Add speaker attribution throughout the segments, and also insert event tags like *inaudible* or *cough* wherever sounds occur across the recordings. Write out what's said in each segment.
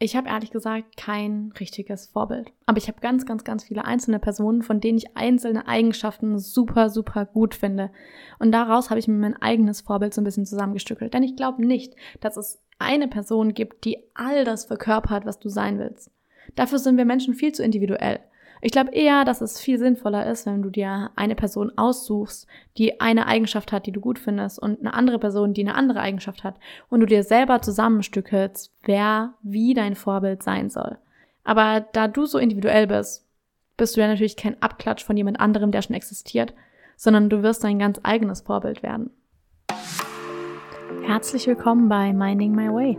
Speaker 1: Ich habe ehrlich gesagt kein richtiges Vorbild. Aber ich habe ganz, ganz, ganz viele einzelne Personen, von denen ich einzelne Eigenschaften super, super gut finde. Und daraus habe ich mir mein eigenes Vorbild so ein bisschen zusammengestückelt. Denn ich glaube nicht, dass es eine Person gibt, die all das verkörpert, was du sein willst. Dafür sind wir Menschen viel zu individuell. Ich glaube eher, dass es viel sinnvoller ist, wenn du dir eine Person aussuchst, die eine Eigenschaft hat, die du gut findest, und eine andere Person, die eine andere Eigenschaft hat, und du dir selber zusammenstückelst, wer wie dein Vorbild sein soll. Aber da du so individuell bist, bist du ja natürlich kein Abklatsch von jemand anderem, der schon existiert, sondern du wirst dein ganz eigenes Vorbild werden. Herzlich willkommen bei Minding My Way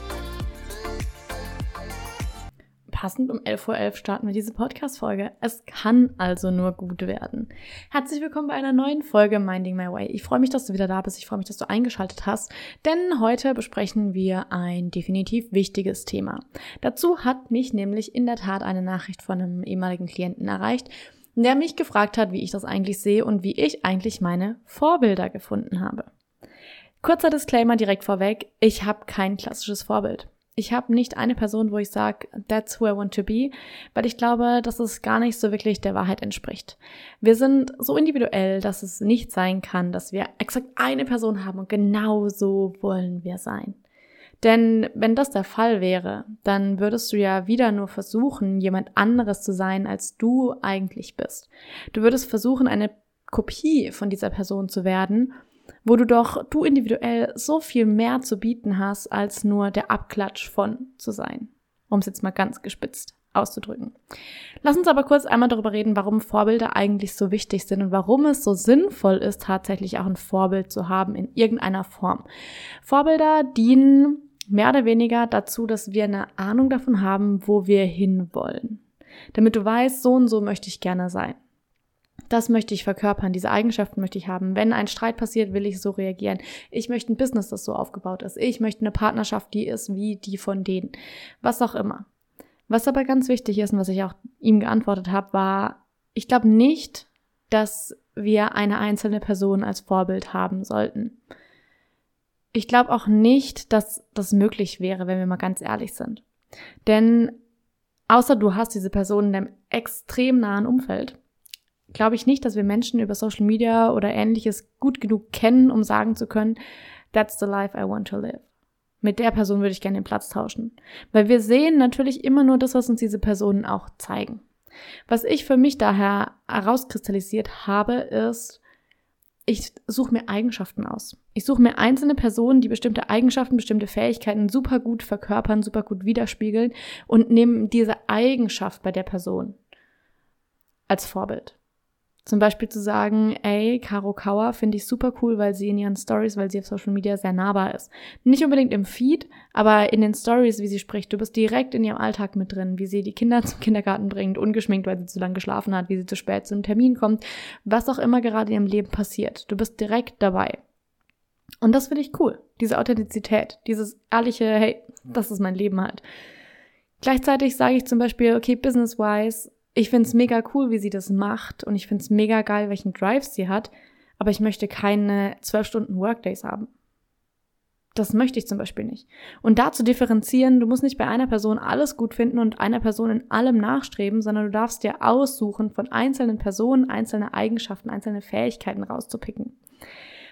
Speaker 1: Passend um 11.11 Uhr .11 starten wir diese Podcast-Folge. Es kann also nur gut werden. Herzlich willkommen bei einer neuen Folge Minding My Way. Ich freue mich, dass du wieder da bist. Ich freue mich, dass du eingeschaltet hast. Denn heute besprechen wir ein definitiv wichtiges Thema. Dazu hat mich nämlich in der Tat eine Nachricht von einem ehemaligen Klienten erreicht, der mich gefragt hat, wie ich das eigentlich sehe und wie ich eigentlich meine Vorbilder gefunden habe. Kurzer Disclaimer direkt vorweg, ich habe kein klassisches Vorbild. Ich habe nicht eine Person, wo ich sage, that's who I want to be, weil ich glaube, dass es gar nicht so wirklich der Wahrheit entspricht. Wir sind so individuell, dass es nicht sein kann, dass wir exakt eine Person haben und genau so wollen wir sein. Denn wenn das der Fall wäre, dann würdest du ja wieder nur versuchen, jemand anderes zu sein, als du eigentlich bist. Du würdest versuchen, eine Kopie von dieser Person zu werden wo du doch du individuell so viel mehr zu bieten hast, als nur der Abklatsch von zu sein. Um es jetzt mal ganz gespitzt auszudrücken. Lass uns aber kurz einmal darüber reden, warum Vorbilder eigentlich so wichtig sind und warum es so sinnvoll ist, tatsächlich auch ein Vorbild zu haben in irgendeiner Form. Vorbilder dienen mehr oder weniger dazu, dass wir eine Ahnung davon haben, wo wir hinwollen. Damit du weißt, so und so möchte ich gerne sein. Das möchte ich verkörpern, diese Eigenschaften möchte ich haben. Wenn ein Streit passiert, will ich so reagieren. Ich möchte ein Business, das so aufgebaut ist. Ich möchte eine Partnerschaft, die ist wie die von denen. Was auch immer. Was aber ganz wichtig ist und was ich auch ihm geantwortet habe, war, ich glaube nicht, dass wir eine einzelne Person als Vorbild haben sollten. Ich glaube auch nicht, dass das möglich wäre, wenn wir mal ganz ehrlich sind. Denn außer du hast diese Person in deinem extrem nahen Umfeld, glaube ich nicht, dass wir Menschen über Social Media oder ähnliches gut genug kennen, um sagen zu können, that's the life I want to live. Mit der Person würde ich gerne den Platz tauschen. Weil wir sehen natürlich immer nur das, was uns diese Personen auch zeigen. Was ich für mich daher herauskristallisiert habe, ist, ich suche mir Eigenschaften aus. Ich suche mir einzelne Personen, die bestimmte Eigenschaften, bestimmte Fähigkeiten super gut verkörpern, super gut widerspiegeln und nehme diese Eigenschaft bei der Person als Vorbild. Zum Beispiel zu sagen, ey, Caro Kauer finde ich super cool, weil sie in ihren Stories, weil sie auf Social Media sehr nahbar ist. Nicht unbedingt im Feed, aber in den Stories, wie sie spricht. Du bist direkt in ihrem Alltag mit drin, wie sie die Kinder zum Kindergarten bringt, ungeschminkt, weil sie zu lange geschlafen hat, wie sie zu spät zum Termin kommt, was auch immer gerade in ihrem Leben passiert. Du bist direkt dabei. Und das finde ich cool. Diese Authentizität, dieses ehrliche, hey, das ist mein Leben halt. Gleichzeitig sage ich zum Beispiel, okay, business-wise, ich finde es mega cool, wie sie das macht und ich finde es mega geil, welchen Drive sie hat, aber ich möchte keine zwölf Stunden Workdays haben. Das möchte ich zum Beispiel nicht. Und da zu differenzieren, du musst nicht bei einer Person alles gut finden und einer Person in allem nachstreben, sondern du darfst dir aussuchen, von einzelnen Personen einzelne Eigenschaften, einzelne Fähigkeiten rauszupicken.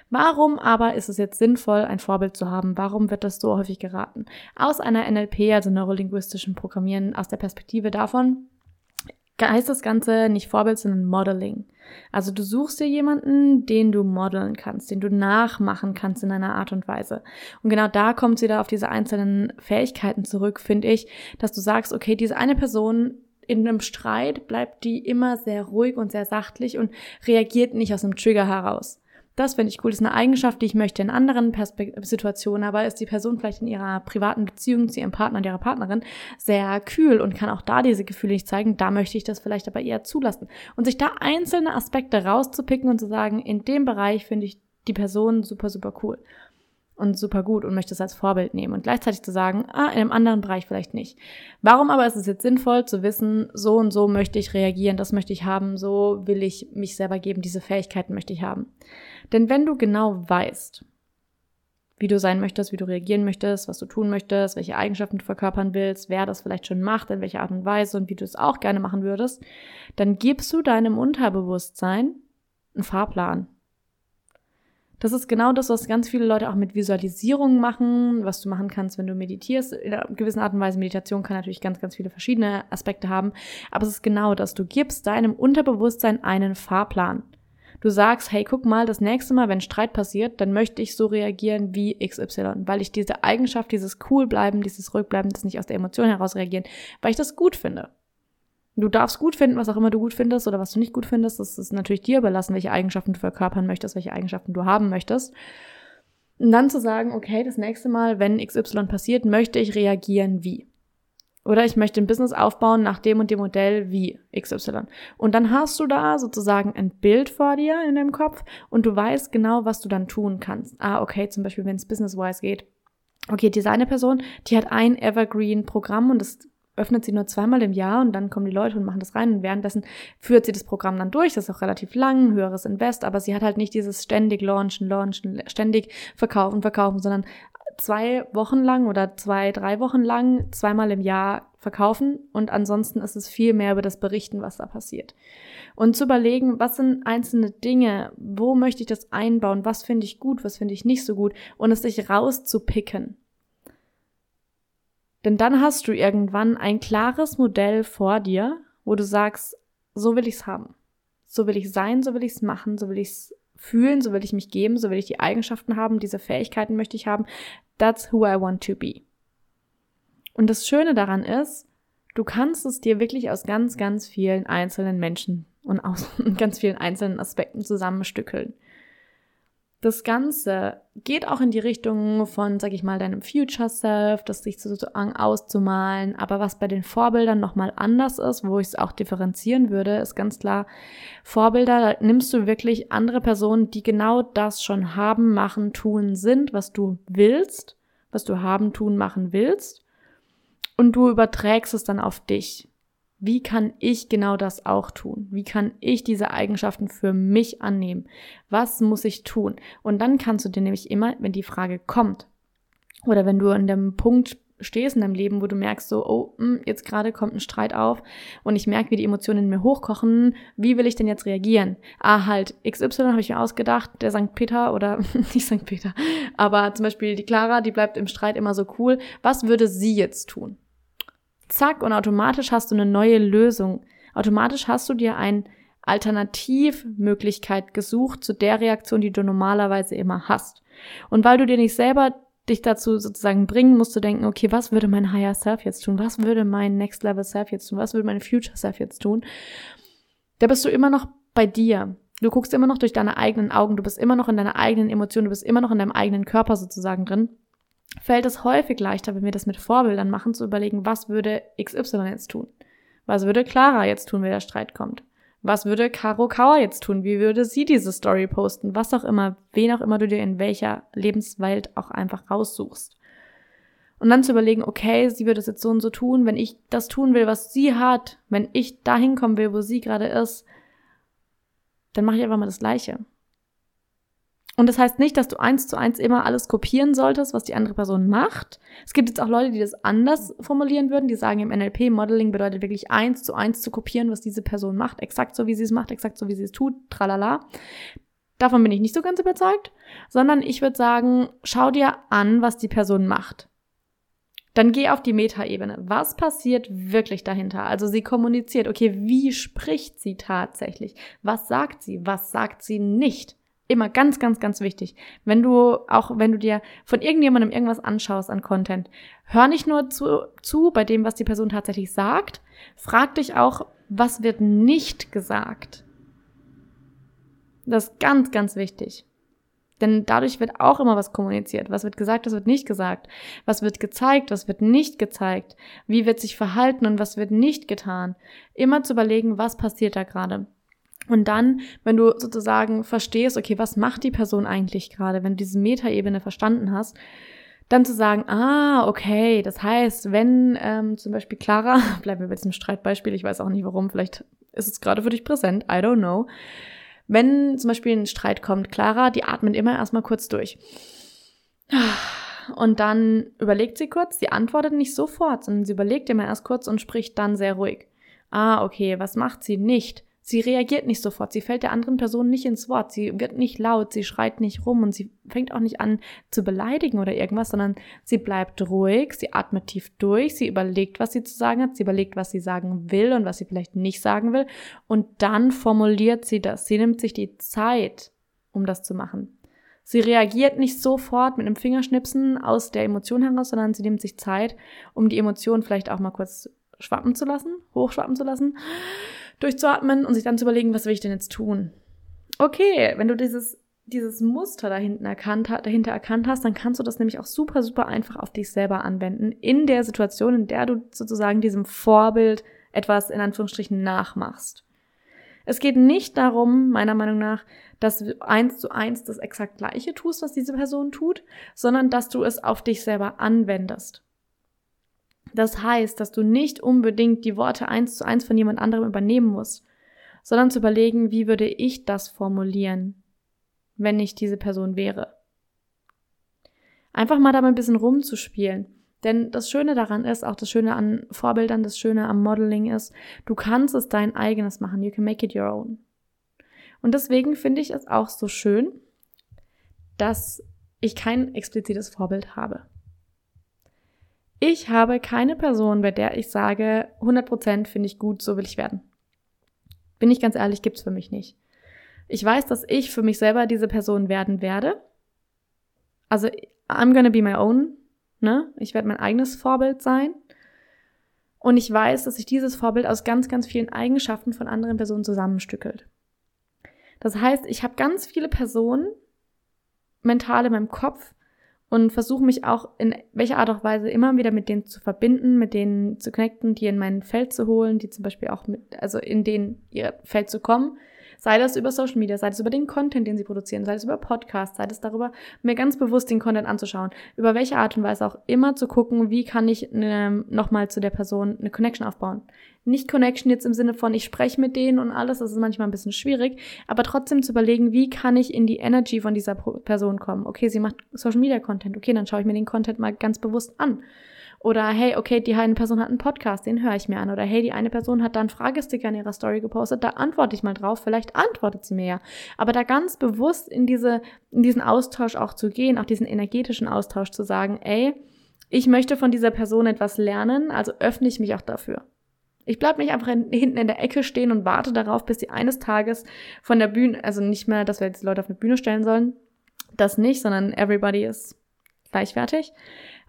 Speaker 1: Warum aber ist es jetzt sinnvoll, ein Vorbild zu haben? Warum wird das so häufig geraten? Aus einer NLP, also neurolinguistischen Programmieren, aus der Perspektive davon, heißt das Ganze nicht Vorbild, sondern Modeling. Also du suchst dir jemanden, den du modeln kannst, den du nachmachen kannst in einer Art und Weise. Und genau da kommt sie da auf diese einzelnen Fähigkeiten zurück, finde ich, dass du sagst, okay, diese eine Person in einem Streit bleibt die immer sehr ruhig und sehr sachtlich und reagiert nicht aus einem Trigger heraus. Das finde ich cool. Das ist eine Eigenschaft, die ich möchte in anderen Perspekt Situationen, aber ist die Person vielleicht in ihrer privaten Beziehung zu ihrem Partner und ihrer Partnerin sehr kühl und kann auch da diese Gefühle nicht zeigen. Da möchte ich das vielleicht aber eher zulassen. Und sich da einzelne Aspekte rauszupicken und zu sagen, in dem Bereich finde ich die Person super, super cool und super gut und möchte es als Vorbild nehmen und gleichzeitig zu sagen, ah, in einem anderen Bereich vielleicht nicht. Warum aber ist es jetzt sinnvoll zu wissen, so und so möchte ich reagieren, das möchte ich haben, so will ich mich selber geben, diese Fähigkeiten möchte ich haben. Denn wenn du genau weißt, wie du sein möchtest, wie du reagieren möchtest, was du tun möchtest, welche Eigenschaften du verkörpern willst, wer das vielleicht schon macht, in welcher Art und Weise und wie du es auch gerne machen würdest, dann gibst du deinem Unterbewusstsein einen Fahrplan. Das ist genau das, was ganz viele Leute auch mit Visualisierung machen, was du machen kannst, wenn du meditierst. In einer gewissen Art und Weise, Meditation kann natürlich ganz, ganz viele verschiedene Aspekte haben, aber es ist genau das. Du gibst deinem Unterbewusstsein einen Fahrplan. Du sagst, hey, guck mal, das nächste Mal, wenn Streit passiert, dann möchte ich so reagieren wie XY, weil ich diese Eigenschaft, dieses cool bleiben, dieses ruhig bleiben, das nicht aus der Emotion heraus reagieren, weil ich das gut finde. Du darfst gut finden, was auch immer du gut findest oder was du nicht gut findest. Das ist natürlich dir überlassen, welche Eigenschaften du verkörpern möchtest, welche Eigenschaften du haben möchtest. Und dann zu sagen, okay, das nächste Mal, wenn XY passiert, möchte ich reagieren wie. Oder ich möchte ein Business aufbauen nach dem und dem Modell wie XY. Und dann hast du da sozusagen ein Bild vor dir in deinem Kopf und du weißt genau, was du dann tun kannst. Ah, okay, zum Beispiel, wenn es business-wise geht. Okay, diese eine Person, die hat ein Evergreen-Programm und das öffnet sie nur zweimal im Jahr und dann kommen die Leute und machen das rein und währenddessen führt sie das Programm dann durch. Das ist auch relativ lang, höheres Invest, aber sie hat halt nicht dieses ständig launchen, launchen, ständig verkaufen, verkaufen, sondern zwei Wochen lang oder zwei, drei Wochen lang zweimal im Jahr verkaufen und ansonsten ist es viel mehr über das Berichten, was da passiert. Und zu überlegen, was sind einzelne Dinge, wo möchte ich das einbauen, was finde ich gut, was finde ich nicht so gut und es sich rauszupicken. Denn dann hast du irgendwann ein klares Modell vor dir, wo du sagst, so will ich's haben. So will ich sein, so will ich's machen, so will ich's fühlen, so will ich mich geben, so will ich die Eigenschaften haben, diese Fähigkeiten möchte ich haben. That's who I want to be. Und das Schöne daran ist, du kannst es dir wirklich aus ganz, ganz vielen einzelnen Menschen und aus *laughs* ganz vielen einzelnen Aspekten zusammenstückeln. Das Ganze geht auch in die Richtung von, sag ich mal, deinem Future Self, das sich sozusagen auszumalen. Aber was bei den Vorbildern nochmal anders ist, wo ich es auch differenzieren würde, ist ganz klar, Vorbilder, nimmst du wirklich andere Personen, die genau das schon haben, machen, tun, sind, was du willst, was du haben, tun, machen willst. Und du überträgst es dann auf dich wie kann ich genau das auch tun? Wie kann ich diese Eigenschaften für mich annehmen? Was muss ich tun? Und dann kannst du dir nämlich immer, wenn die Frage kommt, oder wenn du an dem Punkt stehst in deinem Leben, wo du merkst so, oh, hm, jetzt gerade kommt ein Streit auf und ich merke, wie die Emotionen in mir hochkochen, wie will ich denn jetzt reagieren? Ah, halt, XY habe ich mir ausgedacht, der St. Peter oder *laughs* nicht St. Peter, aber zum Beispiel die Clara, die bleibt im Streit immer so cool. Was würde sie jetzt tun? Zack, und automatisch hast du eine neue Lösung. Automatisch hast du dir eine Alternativmöglichkeit gesucht zu der Reaktion, die du normalerweise immer hast. Und weil du dir nicht selber dich dazu sozusagen bringen musst zu denken, okay, was würde mein Higher Self jetzt tun? Was würde mein Next Level Self jetzt tun? Was würde mein Future Self jetzt tun? Da bist du immer noch bei dir. Du guckst immer noch durch deine eigenen Augen, du bist immer noch in deiner eigenen Emotion, du bist immer noch in deinem eigenen Körper sozusagen drin fällt es häufig leichter, wenn wir das mit Vorbildern machen, zu überlegen, was würde XY jetzt tun? Was würde Clara jetzt tun, wenn der Streit kommt? Was würde Caro Kauer jetzt tun? Wie würde sie diese Story posten? Was auch immer, wen auch immer du dir in welcher Lebenswelt auch einfach raussuchst. Und dann zu überlegen, okay, sie würde es jetzt so und so tun, wenn ich das tun will, was sie hat, wenn ich dahin kommen will, wo sie gerade ist, dann mache ich einfach mal das Gleiche. Und das heißt nicht, dass du eins zu eins immer alles kopieren solltest, was die andere Person macht. Es gibt jetzt auch Leute, die das anders formulieren würden, die sagen, im NLP Modeling bedeutet wirklich eins zu eins zu kopieren, was diese Person macht, exakt so, wie sie es macht, exakt so, wie sie es tut, tralala. Davon bin ich nicht so ganz überzeugt, sondern ich würde sagen, schau dir an, was die Person macht. Dann geh auf die Metaebene. Was passiert wirklich dahinter? Also sie kommuniziert. Okay, wie spricht sie tatsächlich? Was sagt sie? Was sagt sie nicht? Immer ganz, ganz, ganz wichtig. Wenn du, auch wenn du dir von irgendjemandem irgendwas anschaust an Content, hör nicht nur zu, zu bei dem, was die Person tatsächlich sagt, frag dich auch, was wird nicht gesagt. Das ist ganz, ganz wichtig. Denn dadurch wird auch immer was kommuniziert. Was wird gesagt, was wird nicht gesagt. Was wird gezeigt, was wird nicht gezeigt. Wie wird sich verhalten und was wird nicht getan. Immer zu überlegen, was passiert da gerade. Und dann, wenn du sozusagen verstehst, okay, was macht die Person eigentlich gerade, wenn du diese Metaebene verstanden hast, dann zu sagen, ah, okay, das heißt, wenn ähm, zum Beispiel Clara, *laughs* bleiben wir bei diesem Streitbeispiel, ich weiß auch nicht warum, vielleicht ist es gerade für dich präsent, I don't know. Wenn zum Beispiel ein Streit kommt, Clara, die atmet immer erstmal kurz durch. Und dann überlegt sie kurz, sie antwortet nicht sofort, sondern sie überlegt immer erst kurz und spricht dann sehr ruhig. Ah, okay, was macht sie nicht? Sie reagiert nicht sofort, sie fällt der anderen Person nicht ins Wort, sie wird nicht laut, sie schreit nicht rum und sie fängt auch nicht an zu beleidigen oder irgendwas, sondern sie bleibt ruhig, sie atmet tief durch, sie überlegt, was sie zu sagen hat, sie überlegt, was sie sagen will und was sie vielleicht nicht sagen will. Und dann formuliert sie das. Sie nimmt sich die Zeit, um das zu machen. Sie reagiert nicht sofort mit einem Fingerschnipsen aus der Emotion heraus, sondern sie nimmt sich Zeit, um die Emotion vielleicht auch mal kurz schwappen zu lassen, hochschwappen zu lassen durchzuatmen und sich dann zu überlegen, was will ich denn jetzt tun? Okay, wenn du dieses, dieses Muster dahinten erkannt, dahinter erkannt hast, dann kannst du das nämlich auch super, super einfach auf dich selber anwenden, in der Situation, in der du sozusagen diesem Vorbild etwas in Anführungsstrichen nachmachst. Es geht nicht darum, meiner Meinung nach, dass du eins zu eins das exakt gleiche tust, was diese Person tut, sondern dass du es auf dich selber anwendest. Das heißt, dass du nicht unbedingt die Worte eins zu eins von jemand anderem übernehmen musst, sondern zu überlegen, wie würde ich das formulieren, wenn ich diese Person wäre. Einfach mal da mal ein bisschen rumzuspielen. Denn das Schöne daran ist, auch das Schöne an Vorbildern, das Schöne am Modeling ist, du kannst es dein eigenes machen. You can make it your own. Und deswegen finde ich es auch so schön, dass ich kein explizites Vorbild habe. Ich habe keine Person, bei der ich sage, 100% finde ich gut, so will ich werden. Bin ich ganz ehrlich, gibt's für mich nicht. Ich weiß, dass ich für mich selber diese Person werden werde. Also, I'm gonna be my own, ne? Ich werde mein eigenes Vorbild sein. Und ich weiß, dass sich dieses Vorbild aus ganz, ganz vielen Eigenschaften von anderen Personen zusammenstückelt. Das heißt, ich habe ganz viele Personen mental in meinem Kopf, und versuche mich auch in welcher Art und Weise immer wieder mit denen zu verbinden, mit denen zu connecten, die in mein Feld zu holen, die zum Beispiel auch mit, also in den ihr Feld zu kommen Sei das über Social Media, sei das über den Content, den sie produzieren, sei das über Podcasts, sei das darüber, mir ganz bewusst den Content anzuschauen. Über welche Art und Weise auch immer zu gucken, wie kann ich ne, nochmal zu der Person eine Connection aufbauen. Nicht Connection jetzt im Sinne von, ich spreche mit denen und alles, das ist manchmal ein bisschen schwierig, aber trotzdem zu überlegen, wie kann ich in die Energy von dieser Person kommen. Okay, sie macht Social Media Content, okay, dann schaue ich mir den Content mal ganz bewusst an. Oder hey, okay, die eine Person hat einen Podcast, den höre ich mir an. Oder hey, die eine Person hat da einen Fragesticker in ihrer Story gepostet, da antworte ich mal drauf, vielleicht antwortet sie mir ja. Aber da ganz bewusst in, diese, in diesen Austausch auch zu gehen, auch diesen energetischen Austausch zu sagen, ey, ich möchte von dieser Person etwas lernen, also öffne ich mich auch dafür. Ich bleibe nicht einfach in, hinten in der Ecke stehen und warte darauf, bis sie eines Tages von der Bühne, also nicht mehr, dass wir jetzt Leute auf eine Bühne stellen sollen, das nicht, sondern everybody ist gleichwertig.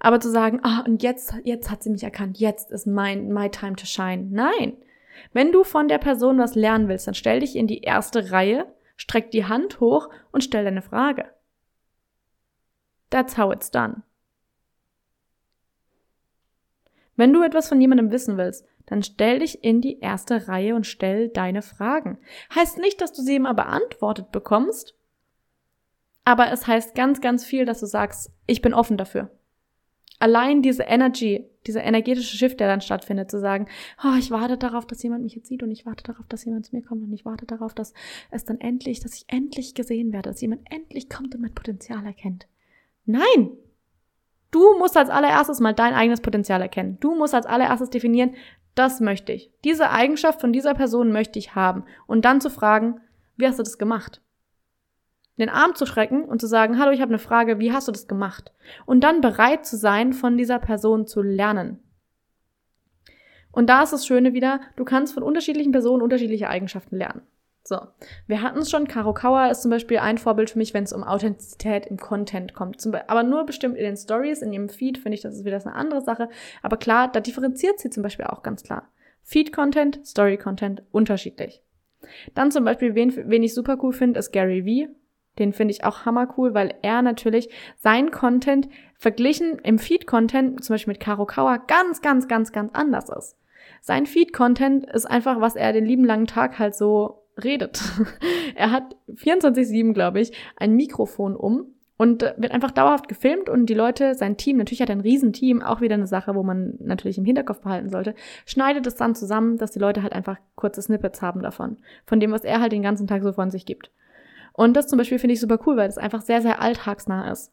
Speaker 1: Aber zu sagen, ah, und jetzt, jetzt hat sie mich erkannt, jetzt ist mein, my time to shine. Nein. Wenn du von der Person was lernen willst, dann stell dich in die erste Reihe, streck die Hand hoch und stell deine Frage. That's how it's done. Wenn du etwas von jemandem wissen willst, dann stell dich in die erste Reihe und stell deine Fragen. Heißt nicht, dass du sie immer beantwortet bekommst, aber es heißt ganz, ganz viel, dass du sagst, ich bin offen dafür allein diese Energy, dieser energetische Shift, der dann stattfindet, zu sagen, oh, ich warte darauf, dass jemand mich jetzt sieht und ich warte darauf, dass jemand zu mir kommt und ich warte darauf, dass es dann endlich, dass ich endlich gesehen werde, dass jemand endlich kommt und mein Potenzial erkennt. Nein! Du musst als allererstes mal dein eigenes Potenzial erkennen. Du musst als allererstes definieren, das möchte ich. Diese Eigenschaft von dieser Person möchte ich haben. Und dann zu fragen, wie hast du das gemacht? Den Arm zu schrecken und zu sagen, hallo, ich habe eine Frage, wie hast du das gemacht? Und dann bereit zu sein, von dieser Person zu lernen. Und da ist das Schöne wieder, du kannst von unterschiedlichen Personen unterschiedliche Eigenschaften lernen. So, wir hatten es schon, Caro Kauer ist zum Beispiel ein Vorbild für mich, wenn es um Authentizität im Content kommt. Aber nur bestimmt in den Stories, in ihrem Feed finde ich, das ist wieder eine andere Sache. Aber klar, da differenziert sie zum Beispiel auch ganz klar. Feed-Content, Story-Content, unterschiedlich. Dann zum Beispiel, wen, wen ich super cool finde, ist Gary Vee. Den finde ich auch hammer cool, weil er natürlich sein Content verglichen im Feed-Content, zum Beispiel mit Caro Kauer, ganz, ganz, ganz, ganz anders ist. Sein Feed-Content ist einfach, was er den lieben langen Tag halt so redet. *laughs* er hat 24-7, glaube ich, ein Mikrofon um und wird einfach dauerhaft gefilmt und die Leute, sein Team, natürlich hat er ein Riesenteam, auch wieder eine Sache, wo man natürlich im Hinterkopf behalten sollte, schneidet es dann zusammen, dass die Leute halt einfach kurze Snippets haben davon, von dem, was er halt den ganzen Tag so von sich gibt. Und das zum Beispiel finde ich super cool, weil das einfach sehr, sehr alltagsnah ist.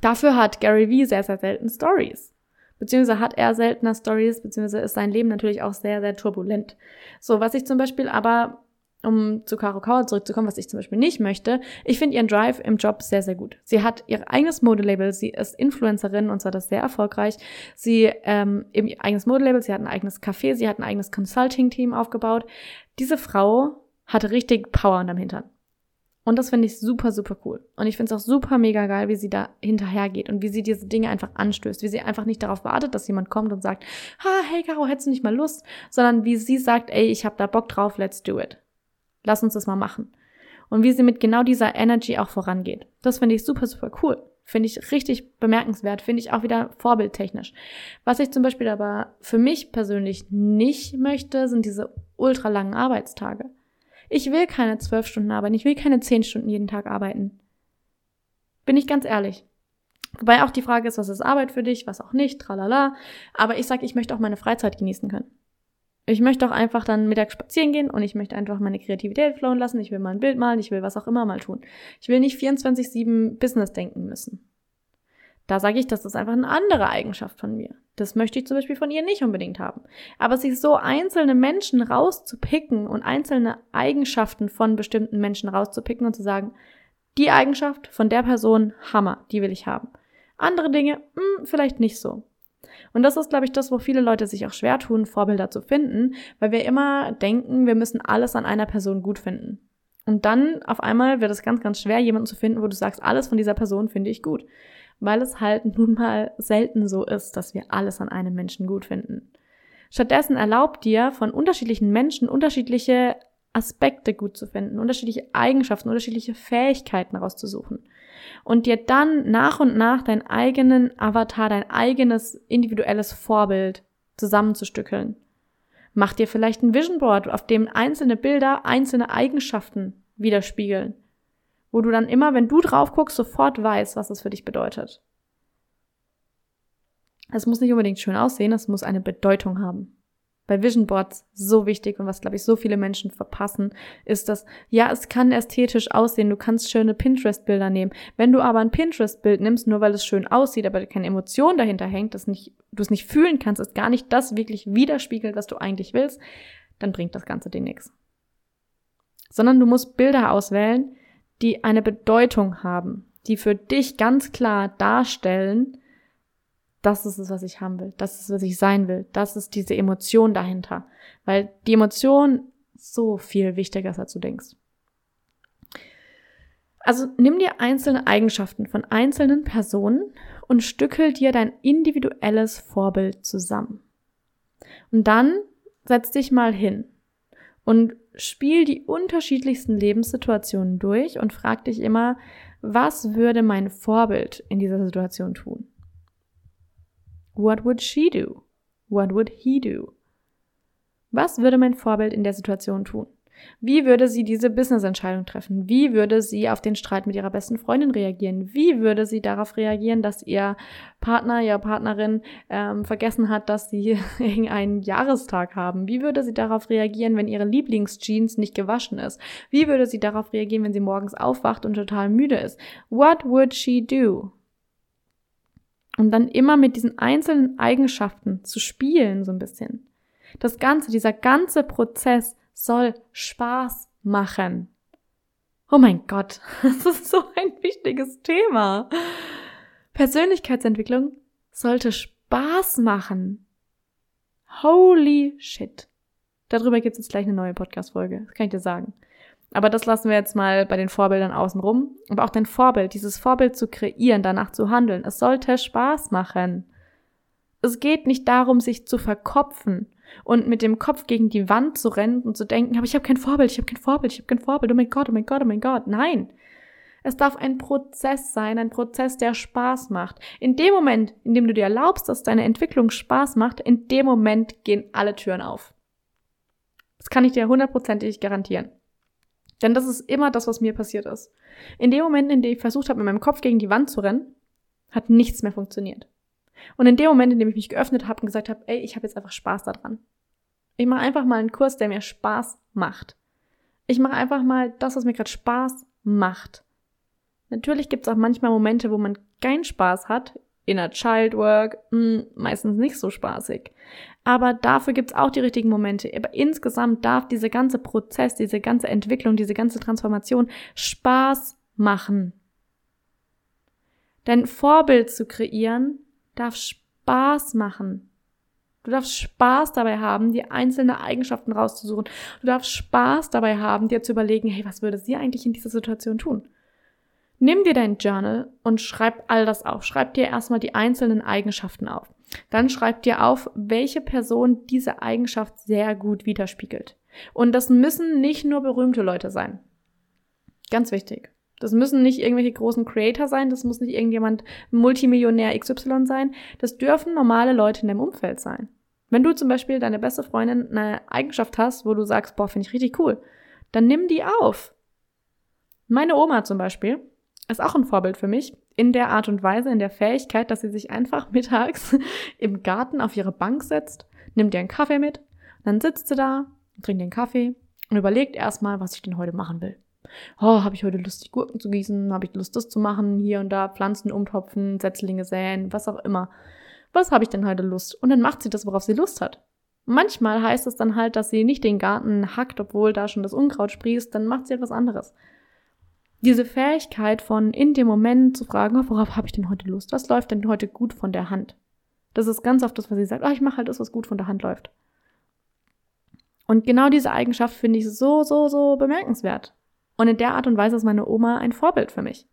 Speaker 1: Dafür hat Gary Vee sehr, sehr selten Stories beziehungsweise hat er seltener Stories, beziehungsweise ist sein Leben natürlich auch sehr, sehr turbulent. So, was ich zum Beispiel aber, um zu Caro Kauer zurückzukommen, was ich zum Beispiel nicht möchte, ich finde ihren Drive im Job sehr, sehr gut. Sie hat ihr eigenes Modelabel, sie ist Influencerin und zwar das sehr erfolgreich. Sie ähm, eben ihr eigenes Modelabel, sie hat ein eigenes Café, sie hat ein eigenes Consulting-Team aufgebaut. Diese Frau hatte richtig Power unterm Hintern. Und das finde ich super, super cool. Und ich finde es auch super mega geil, wie sie da hinterhergeht und wie sie diese Dinge einfach anstößt, wie sie einfach nicht darauf wartet, dass jemand kommt und sagt, ha, hey Caro, hättest du nicht mal Lust, sondern wie sie sagt, ey, ich habe da Bock drauf, let's do it. Lass uns das mal machen. Und wie sie mit genau dieser Energy auch vorangeht. Das finde ich super, super cool. Finde ich richtig bemerkenswert, finde ich auch wieder vorbildtechnisch. Was ich zum Beispiel aber für mich persönlich nicht möchte, sind diese ultra langen Arbeitstage. Ich will keine zwölf Stunden arbeiten, ich will keine zehn Stunden jeden Tag arbeiten. Bin ich ganz ehrlich. Wobei auch die Frage ist, was ist Arbeit für dich, was auch nicht, tralala. Aber ich sage, ich möchte auch meine Freizeit genießen können. Ich möchte auch einfach dann mittags spazieren gehen und ich möchte einfach meine Kreativität flowen lassen. Ich will mal ein Bild malen, ich will was auch immer mal tun. Ich will nicht 24-7 Business denken müssen. Da sage ich, das ist einfach eine andere Eigenschaft von mir. Das möchte ich zum Beispiel von ihr nicht unbedingt haben. Aber sich so einzelne Menschen rauszupicken und einzelne Eigenschaften von bestimmten Menschen rauszupicken und zu sagen, die Eigenschaft von der Person, Hammer, die will ich haben. Andere Dinge, mh, hm, vielleicht nicht so. Und das ist, glaube ich, das, wo viele Leute sich auch schwer tun, Vorbilder zu finden, weil wir immer denken, wir müssen alles an einer Person gut finden. Und dann auf einmal wird es ganz, ganz schwer, jemanden zu finden, wo du sagst, alles von dieser Person finde ich gut weil es halt nun mal selten so ist, dass wir alles an einem Menschen gut finden. Stattdessen erlaubt dir von unterschiedlichen Menschen unterschiedliche Aspekte gut zu finden, unterschiedliche Eigenschaften, unterschiedliche Fähigkeiten rauszusuchen und dir dann nach und nach deinen eigenen Avatar, dein eigenes individuelles Vorbild zusammenzustückeln. Mach dir vielleicht ein Vision Board, auf dem einzelne Bilder einzelne Eigenschaften widerspiegeln wo du dann immer, wenn du drauf guckst, sofort weißt, was das für dich bedeutet. Es muss nicht unbedingt schön aussehen, es muss eine Bedeutung haben. Bei Vision Boards so wichtig und was, glaube ich, so viele Menschen verpassen, ist, dass, ja, es kann ästhetisch aussehen, du kannst schöne Pinterest-Bilder nehmen. Wenn du aber ein Pinterest-Bild nimmst, nur weil es schön aussieht, aber keine Emotion dahinter hängt, dass nicht, du es nicht fühlen kannst, es gar nicht das wirklich widerspiegelt, was du eigentlich willst, dann bringt das Ganze dir nichts. Sondern du musst Bilder auswählen, die eine Bedeutung haben, die für dich ganz klar darstellen, das ist es, was ich haben will, das ist, was ich sein will, das ist diese Emotion dahinter, weil die Emotion so viel wichtiger ist, als du denkst. Also nimm dir einzelne Eigenschaften von einzelnen Personen und stückel dir dein individuelles Vorbild zusammen. Und dann setz dich mal hin und spiel die unterschiedlichsten Lebenssituationen durch und frag dich immer, was würde mein Vorbild in dieser Situation tun? What would she do? What would he do? Was würde mein Vorbild in der Situation tun? Wie würde sie diese Business-Entscheidung treffen? Wie würde sie auf den Streit mit ihrer besten Freundin reagieren? Wie würde sie darauf reagieren, dass ihr Partner, ihre Partnerin ähm, vergessen hat, dass sie *laughs* irgendeinen Jahrestag haben? Wie würde sie darauf reagieren, wenn ihre Lieblingsjeans nicht gewaschen ist? Wie würde sie darauf reagieren, wenn sie morgens aufwacht und total müde ist? What would she do? Und dann immer mit diesen einzelnen Eigenschaften zu spielen, so ein bisschen. Das Ganze, dieser ganze Prozess soll Spaß machen. Oh mein Gott, *laughs* das ist so ein wichtiges Thema. Persönlichkeitsentwicklung sollte Spaß machen. Holy shit. Darüber gibt es jetzt gleich eine neue Podcast-Folge. Das kann ich dir sagen. Aber das lassen wir jetzt mal bei den Vorbildern außen rum. Aber auch dein Vorbild, dieses Vorbild zu kreieren, danach zu handeln, es sollte Spaß machen. Es geht nicht darum, sich zu verkopfen und mit dem Kopf gegen die Wand zu rennen und zu denken, aber ich habe kein Vorbild, ich habe kein Vorbild, ich habe kein Vorbild, oh mein Gott, oh mein Gott, oh mein Gott. Nein. Es darf ein Prozess sein, ein Prozess, der Spaß macht. In dem Moment, in dem du dir erlaubst, dass deine Entwicklung Spaß macht, in dem Moment gehen alle Türen auf. Das kann ich dir hundertprozentig garantieren. Denn das ist immer das, was mir passiert ist. In dem Moment, in dem ich versucht habe, mit meinem Kopf gegen die Wand zu rennen, hat nichts mehr funktioniert. Und in dem Moment, in dem ich mich geöffnet habe und gesagt habe, ey, ich habe jetzt einfach Spaß daran. Ich mache einfach mal einen Kurs, der mir Spaß macht. Ich mache einfach mal das, was mir gerade Spaß macht. Natürlich gibt es auch manchmal Momente, wo man keinen Spaß hat. Inner Childwork, mh, hm, meistens nicht so spaßig. Aber dafür gibt es auch die richtigen Momente. Aber insgesamt darf dieser ganze Prozess, diese ganze Entwicklung, diese ganze Transformation Spaß machen. Denn Vorbild zu kreieren darf Spaß machen. Du darfst Spaß dabei haben, dir einzelne Eigenschaften rauszusuchen. Du darfst Spaß dabei haben, dir zu überlegen, hey, was würde sie eigentlich in dieser Situation tun? Nimm dir dein Journal und schreib all das auf. Schreib dir erstmal die einzelnen Eigenschaften auf. Dann schreib dir auf, welche Person diese Eigenschaft sehr gut widerspiegelt. Und das müssen nicht nur berühmte Leute sein. Ganz wichtig. Das müssen nicht irgendwelche großen Creator sein, das muss nicht irgendjemand Multimillionär XY sein. Das dürfen normale Leute in deinem Umfeld sein. Wenn du zum Beispiel deine beste Freundin eine Eigenschaft hast, wo du sagst, boah, finde ich richtig cool, dann nimm die auf. Meine Oma zum Beispiel ist auch ein Vorbild für mich in der Art und Weise, in der Fähigkeit, dass sie sich einfach *laughs* mittags im Garten auf ihre Bank setzt, nimmt ihr einen Kaffee mit, dann sitzt sie da, trinkt den Kaffee und überlegt erstmal, was ich denn heute machen will oh, habe ich heute Lust, die Gurken zu gießen, habe ich Lust, das zu machen, hier und da Pflanzen umtopfen, Setzlinge säen, was auch immer. Was habe ich denn heute Lust? Und dann macht sie das, worauf sie Lust hat. Manchmal heißt es dann halt, dass sie nicht den Garten hackt, obwohl da schon das Unkraut sprießt, dann macht sie etwas anderes. Diese Fähigkeit von in dem Moment zu fragen, oh, worauf habe ich denn heute Lust? Was läuft denn heute gut von der Hand? Das ist ganz oft das, was sie sagt, oh, ich mache halt das, was gut von der Hand läuft. Und genau diese Eigenschaft finde ich so, so, so bemerkenswert. Und in der Art und Weise ist meine Oma ein Vorbild für mich.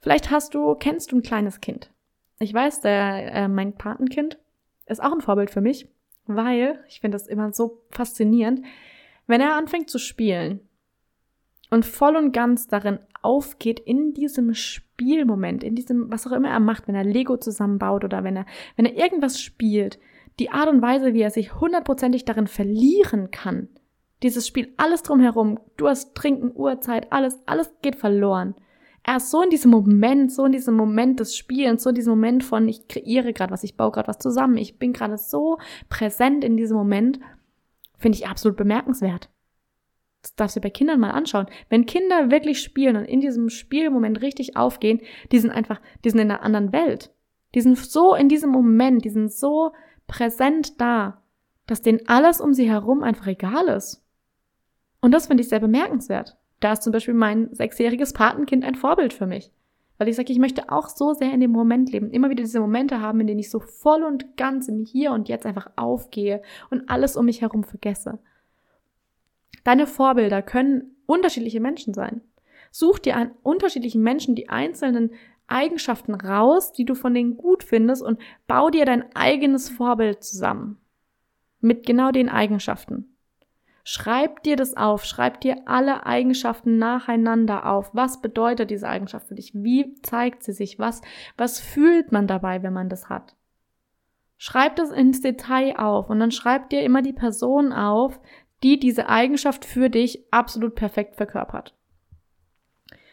Speaker 1: Vielleicht hast du, kennst du ein kleines Kind. Ich weiß, der, äh, mein Patenkind ist auch ein Vorbild für mich, weil ich finde das immer so faszinierend, wenn er anfängt zu spielen und voll und ganz darin aufgeht in diesem Spielmoment, in diesem, was auch immer er macht, wenn er Lego zusammenbaut oder wenn er, wenn er irgendwas spielt, die Art und Weise, wie er sich hundertprozentig darin verlieren kann, dieses Spiel, alles drumherum, du hast Trinken, Uhrzeit, alles, alles geht verloren. Er ist so in diesem Moment, so in diesem Moment des Spielens, so in diesem Moment von, ich kreiere gerade was, ich baue gerade was zusammen, ich bin gerade so präsent in diesem Moment, finde ich absolut bemerkenswert. Das darfst du bei Kindern mal anschauen. Wenn Kinder wirklich spielen und in diesem Spielmoment richtig aufgehen, die sind einfach, die sind in einer anderen Welt. Die sind so in diesem Moment, die sind so präsent da, dass denen alles um sie herum einfach egal ist. Und das finde ich sehr bemerkenswert. Da ist zum Beispiel mein sechsjähriges Patenkind ein Vorbild für mich. Weil ich sage, ich möchte auch so sehr in dem Moment leben. Immer wieder diese Momente haben, in denen ich so voll und ganz im Hier und Jetzt einfach aufgehe und alles um mich herum vergesse. Deine Vorbilder können unterschiedliche Menschen sein. Such dir an unterschiedlichen Menschen die einzelnen Eigenschaften raus, die du von denen gut findest und bau dir dein eigenes Vorbild zusammen. Mit genau den Eigenschaften. Schreib dir das auf, schreib dir alle Eigenschaften nacheinander auf. Was bedeutet diese Eigenschaft für dich? Wie zeigt sie sich? Was, was fühlt man dabei, wenn man das hat? Schreib das ins Detail auf und dann schreib dir immer die Person auf, die diese Eigenschaft für dich absolut perfekt verkörpert.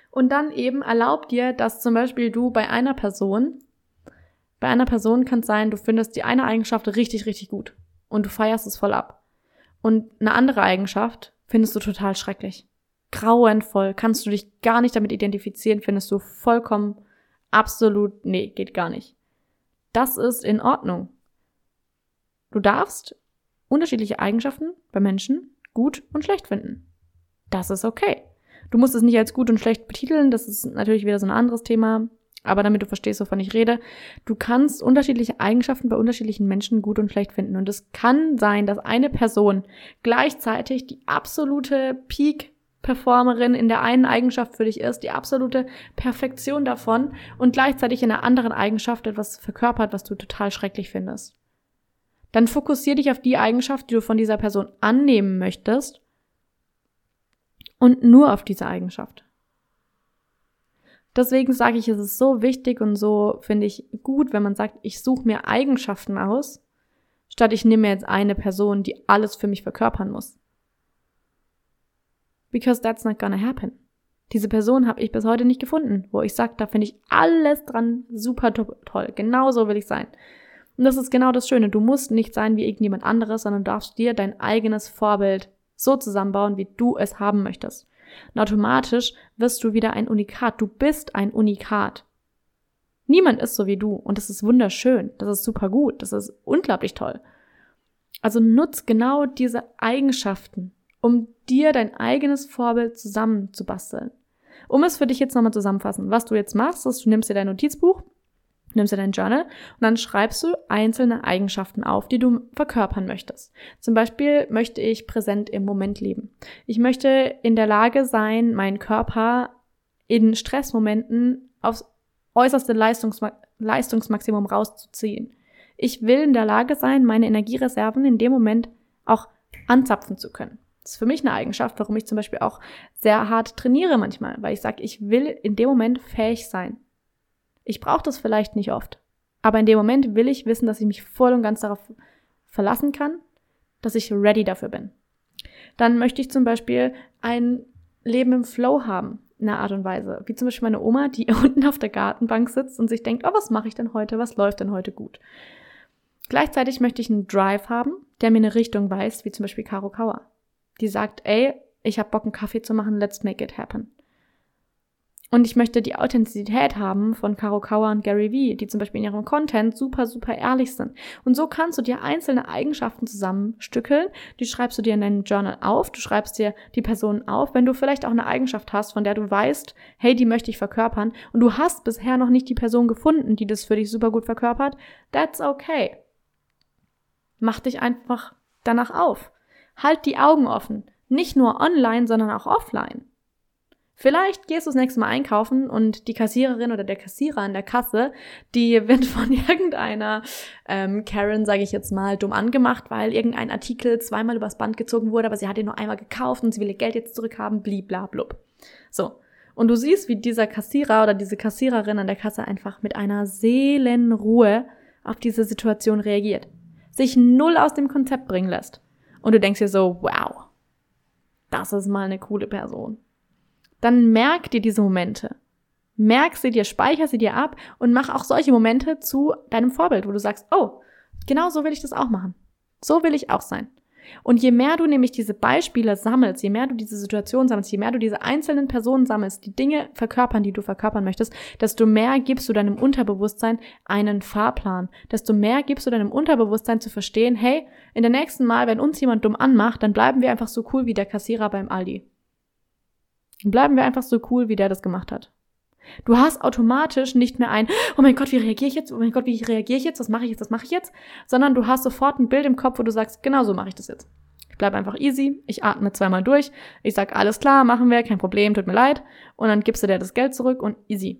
Speaker 1: Und dann eben erlaub dir, dass zum Beispiel du bei einer Person, bei einer Person kann es sein, du findest die eine Eigenschaft richtig, richtig gut und du feierst es voll ab. Und eine andere Eigenschaft findest du total schrecklich. Grauenvoll, kannst du dich gar nicht damit identifizieren, findest du vollkommen absolut, nee, geht gar nicht. Das ist in Ordnung. Du darfst unterschiedliche Eigenschaften bei Menschen gut und schlecht finden. Das ist okay. Du musst es nicht als gut und schlecht betiteln, das ist natürlich wieder so ein anderes Thema, aber damit du verstehst, wovon ich rede, du kannst unterschiedliche Eigenschaften bei unterschiedlichen Menschen gut und schlecht finden. Und es kann sein, dass eine Person gleichzeitig die absolute Peak-Performerin in der einen Eigenschaft für dich ist, die absolute Perfektion davon und gleichzeitig in der anderen Eigenschaft etwas verkörpert, was du total schrecklich findest. Dann fokussier dich auf die Eigenschaft, die du von dieser Person annehmen möchtest und nur auf diese Eigenschaft. Deswegen sage ich, es ist so wichtig und so finde ich gut, wenn man sagt, ich suche mir Eigenschaften aus, statt ich nehme jetzt eine Person, die alles für mich verkörpern muss. Because that's not gonna happen. Diese Person habe ich bis heute nicht gefunden, wo ich sage, da finde ich alles dran super toll. Genau so will ich sein. Und das ist genau das Schöne. Du musst nicht sein wie irgendjemand anderes, sondern darfst dir dein eigenes Vorbild so zusammenbauen, wie du es haben möchtest. Und automatisch wirst du wieder ein Unikat. Du bist ein Unikat. Niemand ist so wie du und das ist wunderschön. Das ist super gut. Das ist unglaublich toll. Also nutz genau diese Eigenschaften, um dir dein eigenes Vorbild zusammenzubasteln. Um es für dich jetzt nochmal zusammenfassen, was du jetzt machst, ist, du nimmst dir dein Notizbuch, nimmst dir dein Journal und dann schreibst du einzelne Eigenschaften auf, die du verkörpern möchtest. Zum Beispiel möchte ich präsent im Moment leben. Ich möchte in der Lage sein, meinen Körper in Stressmomenten aufs äußerste Leistungsma Leistungsmaximum rauszuziehen. Ich will in der Lage sein, meine Energiereserven in dem Moment auch anzapfen zu können. Das ist für mich eine Eigenschaft, warum ich zum Beispiel auch sehr hart trainiere manchmal, weil ich sage, ich will in dem Moment fähig sein, ich brauche das vielleicht nicht oft. Aber in dem Moment will ich wissen, dass ich mich voll und ganz darauf verlassen kann, dass ich ready dafür bin. Dann möchte ich zum Beispiel ein Leben im Flow haben, in einer Art und Weise. Wie zum Beispiel meine Oma, die *laughs* unten auf der Gartenbank sitzt und sich denkt, oh, was mache ich denn heute? Was läuft denn heute gut? Gleichzeitig möchte ich einen Drive haben, der mir eine Richtung weist, wie zum Beispiel Caro Kauer. Die sagt, ey, ich habe Bock, einen Kaffee zu machen, let's make it happen. Und ich möchte die Authentizität haben von Caro Kauer und Gary Vee, die zum Beispiel in ihrem Content super, super ehrlich sind. Und so kannst du dir einzelne Eigenschaften zusammenstückeln. Die schreibst du dir in deinem Journal auf. Du schreibst dir die Person auf. Wenn du vielleicht auch eine Eigenschaft hast, von der du weißt, hey, die möchte ich verkörpern und du hast bisher noch nicht die Person gefunden, die das für dich super gut verkörpert, that's okay. Mach dich einfach danach auf. Halt die Augen offen. Nicht nur online, sondern auch offline. Vielleicht gehst du das nächste Mal einkaufen und die Kassiererin oder der Kassierer an der Kasse, die *laughs* wird von irgendeiner ähm, Karen, sage ich jetzt mal, dumm angemacht, weil irgendein Artikel zweimal übers Band gezogen wurde, aber sie hat ihn nur einmal gekauft und sie will ihr Geld jetzt zurückhaben, bliblablub. So. Und du siehst, wie dieser Kassierer oder diese Kassiererin an der Kasse einfach mit einer Seelenruhe auf diese Situation reagiert. Sich null aus dem Konzept bringen lässt. Und du denkst dir so, wow, das ist mal eine coole Person dann merk dir diese Momente. Merk sie dir, speicher sie dir ab und mach auch solche Momente zu deinem Vorbild, wo du sagst, oh, genau so will ich das auch machen. So will ich auch sein. Und je mehr du nämlich diese Beispiele sammelst, je mehr du diese Situation sammelst, je mehr du diese einzelnen Personen sammelst, die Dinge verkörpern, die du verkörpern möchtest, desto mehr gibst du deinem Unterbewusstsein einen Fahrplan. Desto mehr gibst du deinem Unterbewusstsein zu verstehen, hey, in der nächsten Mal, wenn uns jemand dumm anmacht, dann bleiben wir einfach so cool wie der Kassierer beim Aldi. Bleiben wir einfach so cool, wie der das gemacht hat. Du hast automatisch nicht mehr ein, oh mein Gott, wie reagiere ich jetzt? Oh mein Gott, wie reagiere ich jetzt? Was mache ich jetzt? Was mache ich jetzt? Sondern du hast sofort ein Bild im Kopf, wo du sagst, genau so mache ich das jetzt. Ich bleibe einfach easy, ich atme zweimal durch, ich sag alles klar, machen wir, kein Problem, tut mir leid, und dann gibst du dir das Geld zurück und easy.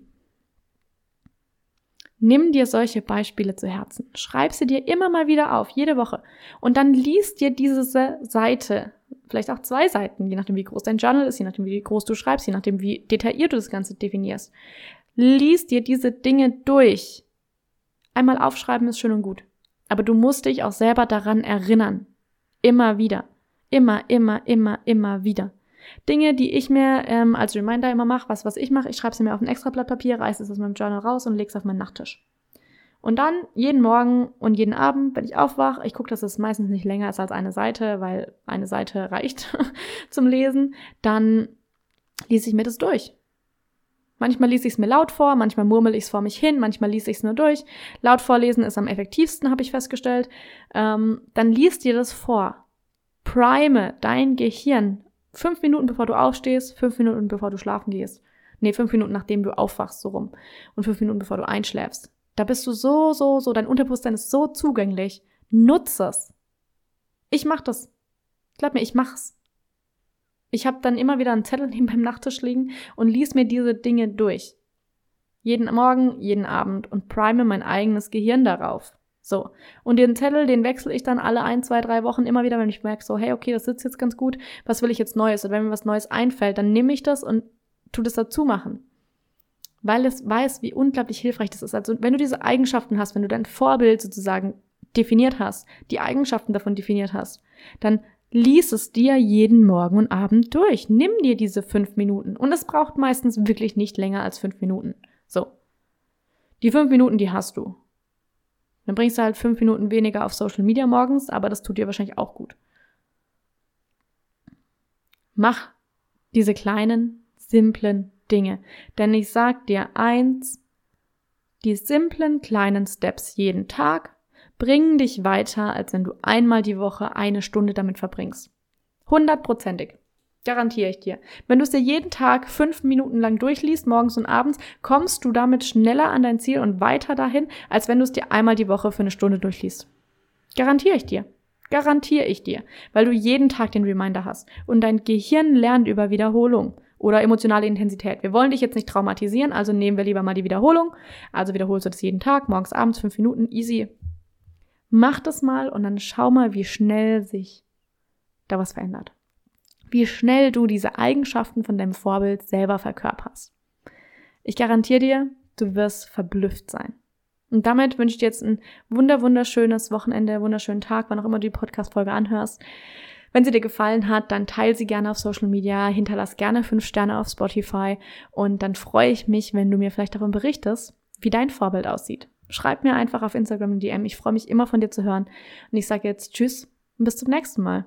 Speaker 1: Nimm dir solche Beispiele zu Herzen. Schreib sie dir immer mal wieder auf, jede Woche. Und dann liest dir diese Seite vielleicht auch zwei Seiten, je nachdem, wie groß dein Journal ist, je nachdem, wie groß du schreibst, je nachdem, wie detailliert du das Ganze definierst. Lies dir diese Dinge durch. Einmal aufschreiben ist schön und gut. Aber du musst dich auch selber daran erinnern. Immer wieder. Immer, immer, immer, immer wieder. Dinge, die ich mir ähm, als Reminder immer mache, was, was ich mache, ich schreibe sie mir auf ein extra Blatt Papier, reiße es aus meinem Journal raus und lege es auf meinen Nachttisch. Und dann jeden Morgen und jeden Abend, wenn ich aufwache, ich gucke, dass es meistens nicht länger ist als eine Seite, weil eine Seite *laughs* reicht *laughs* zum Lesen, dann lese ich mir das durch. Manchmal lese ich es mir laut vor, manchmal murmel ich es vor mich hin, manchmal lese ich es nur durch. Laut vorlesen ist am effektivsten, habe ich festgestellt. Ähm, dann liest dir das vor. Prime dein Gehirn Fünf Minuten bevor du aufstehst, fünf Minuten bevor du schlafen gehst. Nee, fünf Minuten nachdem du aufwachst, so rum. Und fünf Minuten bevor du einschläfst. Da bist du so, so, so, dein Unterbewusstsein ist so zugänglich. Nutze es. Ich mach das. Glaub mir, ich mach's. Ich habe dann immer wieder einen Zettel neben beim Nachttisch liegen und lies mir diese Dinge durch. Jeden Morgen, jeden Abend und prime mein eigenes Gehirn darauf. So. Und den Zettel, den wechsle ich dann alle ein, zwei, drei Wochen immer wieder, wenn ich merke, so, hey, okay, das sitzt jetzt ganz gut, was will ich jetzt Neues? Und wenn mir was Neues einfällt, dann nehme ich das und tu das dazu machen. Weil es weiß, wie unglaublich hilfreich das ist. Also, wenn du diese Eigenschaften hast, wenn du dein Vorbild sozusagen definiert hast, die Eigenschaften davon definiert hast, dann lies es dir jeden Morgen und Abend durch. Nimm dir diese fünf Minuten. Und es braucht meistens wirklich nicht länger als fünf Minuten. So. Die fünf Minuten, die hast du. Dann bringst du halt fünf Minuten weniger auf Social Media morgens, aber das tut dir wahrscheinlich auch gut. Mach diese kleinen, simplen Dinge. Denn ich sag dir eins, die simplen kleinen Steps jeden Tag bringen dich weiter, als wenn du einmal die Woche eine Stunde damit verbringst. Hundertprozentig. Garantiere ich dir. Wenn du es dir jeden Tag fünf Minuten lang durchliest, morgens und abends, kommst du damit schneller an dein Ziel und weiter dahin, als wenn du es dir einmal die Woche für eine Stunde durchliest. Garantiere ich dir. Garantiere ich dir. Weil du jeden Tag den Reminder hast. Und dein Gehirn lernt über Wiederholung oder emotionale Intensität. Wir wollen dich jetzt nicht traumatisieren, also nehmen wir lieber mal die Wiederholung. Also wiederholst du das jeden Tag, morgens, abends, fünf Minuten, easy. Mach das mal und dann schau mal, wie schnell sich da was verändert wie schnell du diese Eigenschaften von deinem Vorbild selber verkörperst. Ich garantiere dir, du wirst verblüfft sein. Und damit wünsche ich dir jetzt ein wunder wunderschönes Wochenende, wunderschönen Tag, wann auch immer du die Podcast-Folge anhörst. Wenn sie dir gefallen hat, dann teile sie gerne auf Social Media, hinterlass gerne fünf Sterne auf Spotify und dann freue ich mich, wenn du mir vielleicht davon berichtest, wie dein Vorbild aussieht. Schreib mir einfach auf Instagram ein DM. Ich freue mich immer von dir zu hören. Und ich sage jetzt Tschüss und bis zum nächsten Mal.